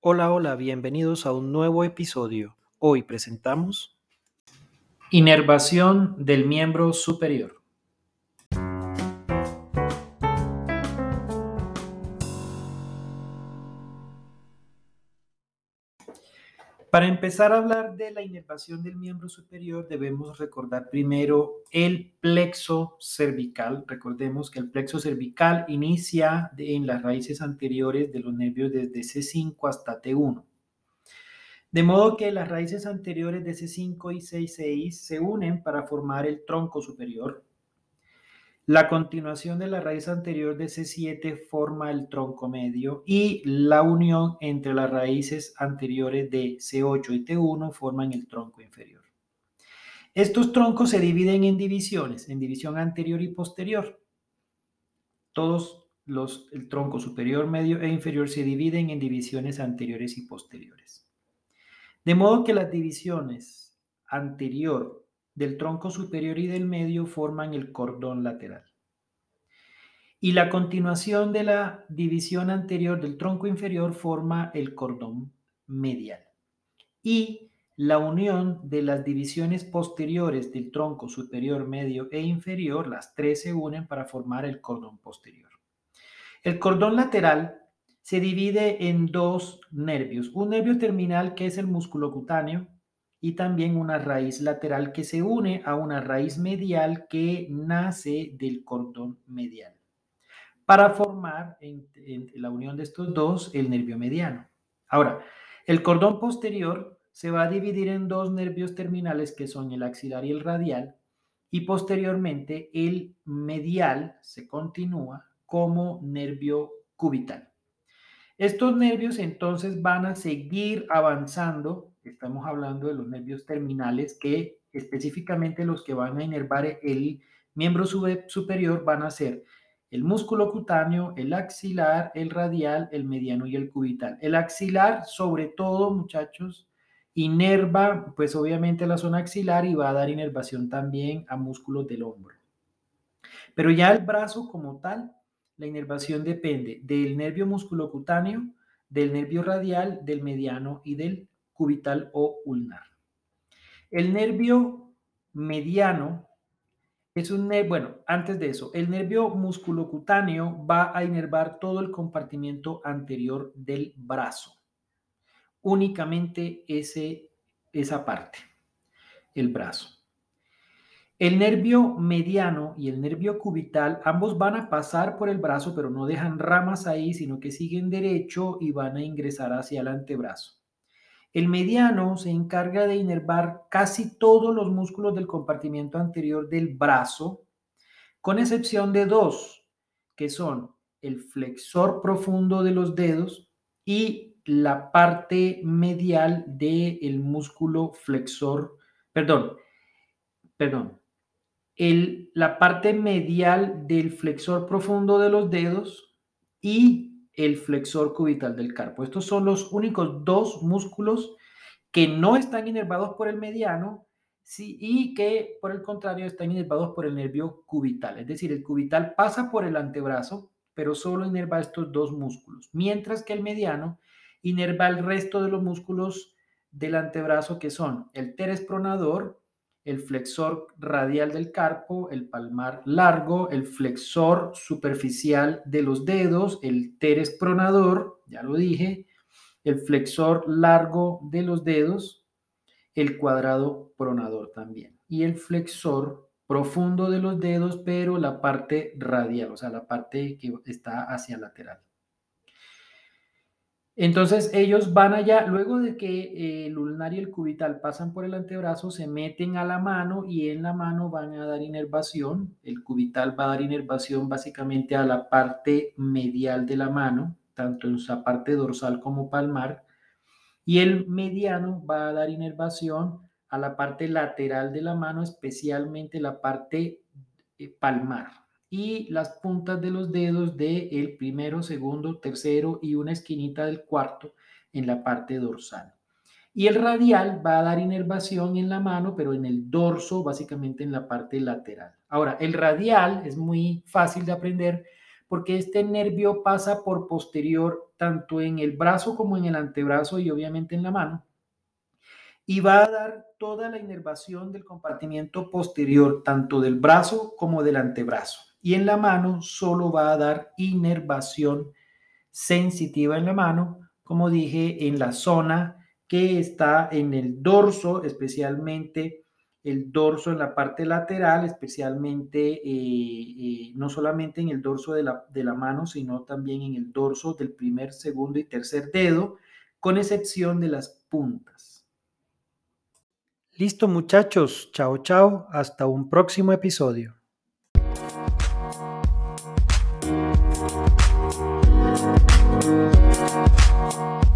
Hola, hola, bienvenidos a un nuevo episodio. Hoy presentamos Inervación del miembro superior. Para empezar a hablar de la inervación del miembro superior, debemos recordar primero el plexo cervical. Recordemos que el plexo cervical inicia en las raíces anteriores de los nervios desde C5 hasta T1. De modo que las raíces anteriores de C5 y C6 se unen para formar el tronco superior, la continuación de la raíz anterior de C7 forma el tronco medio y la unión entre las raíces anteriores de C8 y T1 forman el tronco inferior. Estos troncos se dividen en divisiones, en división anterior y posterior. Todos los, el tronco superior, medio e inferior se dividen en divisiones anteriores y posteriores. De modo que las divisiones anterior, del tronco superior y del medio forman el cordón lateral. Y la continuación de la división anterior del tronco inferior forma el cordón medial. Y la unión de las divisiones posteriores del tronco superior, medio e inferior, las tres se unen para formar el cordón posterior. El cordón lateral se divide en dos nervios, un nervio terminal que es el músculo cutáneo y también una raíz lateral que se une a una raíz medial que nace del cordón medial para formar entre, la unión de estos dos el nervio mediano. Ahora, el cordón posterior se va a dividir en dos nervios terminales que son el axilar y el radial y posteriormente el medial se continúa como nervio cubital. Estos nervios entonces van a seguir avanzando Estamos hablando de los nervios terminales que específicamente los que van a inervar el miembro superior van a ser el músculo cutáneo, el axilar, el radial, el mediano y el cubital. El axilar, sobre todo, muchachos, inerva, pues obviamente la zona axilar y va a dar inervación también a músculos del hombro. Pero ya el brazo como tal, la inervación depende del nervio musculocutáneo, del nervio radial, del mediano y del cubital o ulnar. El nervio mediano es un nervio, bueno, antes de eso, el nervio musculocutáneo va a inervar todo el compartimiento anterior del brazo. Únicamente ese, esa parte, el brazo. El nervio mediano y el nervio cubital, ambos van a pasar por el brazo, pero no dejan ramas ahí, sino que siguen derecho y van a ingresar hacia el antebrazo. El mediano se encarga de inervar casi todos los músculos del compartimiento anterior del brazo, con excepción de dos, que son el flexor profundo de los dedos y la parte medial del músculo flexor, perdón, perdón, la parte medial del flexor profundo de los dedos y el flexor cubital del carpo. Estos son los únicos dos músculos que no están inervados por el mediano sí, y que por el contrario están inervados por el nervio cubital. Es decir, el cubital pasa por el antebrazo, pero solo inerva estos dos músculos, mientras que el mediano inerva el resto de los músculos del antebrazo que son el teres pronador, el flexor radial del carpo, el palmar largo, el flexor superficial de los dedos, el teres pronador, ya lo dije, el flexor largo de los dedos, el cuadrado pronador también, y el flexor profundo de los dedos, pero la parte radial, o sea, la parte que está hacia lateral. Entonces ellos van allá, luego de que eh, el ulnar y el cubital pasan por el antebrazo, se meten a la mano y en la mano van a dar inervación. El cubital va a dar inervación básicamente a la parte medial de la mano, tanto en su parte dorsal como palmar. Y el mediano va a dar inervación a la parte lateral de la mano, especialmente la parte eh, palmar y las puntas de los dedos del el primero, segundo, tercero y una esquinita del cuarto en la parte dorsal. Y el radial va a dar inervación en la mano, pero en el dorso, básicamente en la parte lateral. Ahora, el radial es muy fácil de aprender porque este nervio pasa por posterior tanto en el brazo como en el antebrazo y obviamente en la mano. Y va a dar toda la inervación del compartimiento posterior, tanto del brazo como del antebrazo. Y en la mano solo va a dar inervación sensitiva en la mano, como dije, en la zona que está en el dorso, especialmente el dorso en la parte lateral, especialmente eh, eh, no solamente en el dorso de la, de la mano, sino también en el dorso del primer, segundo y tercer dedo, con excepción de las puntas. Listo muchachos, chao chao, hasta un próximo episodio. We'll be right.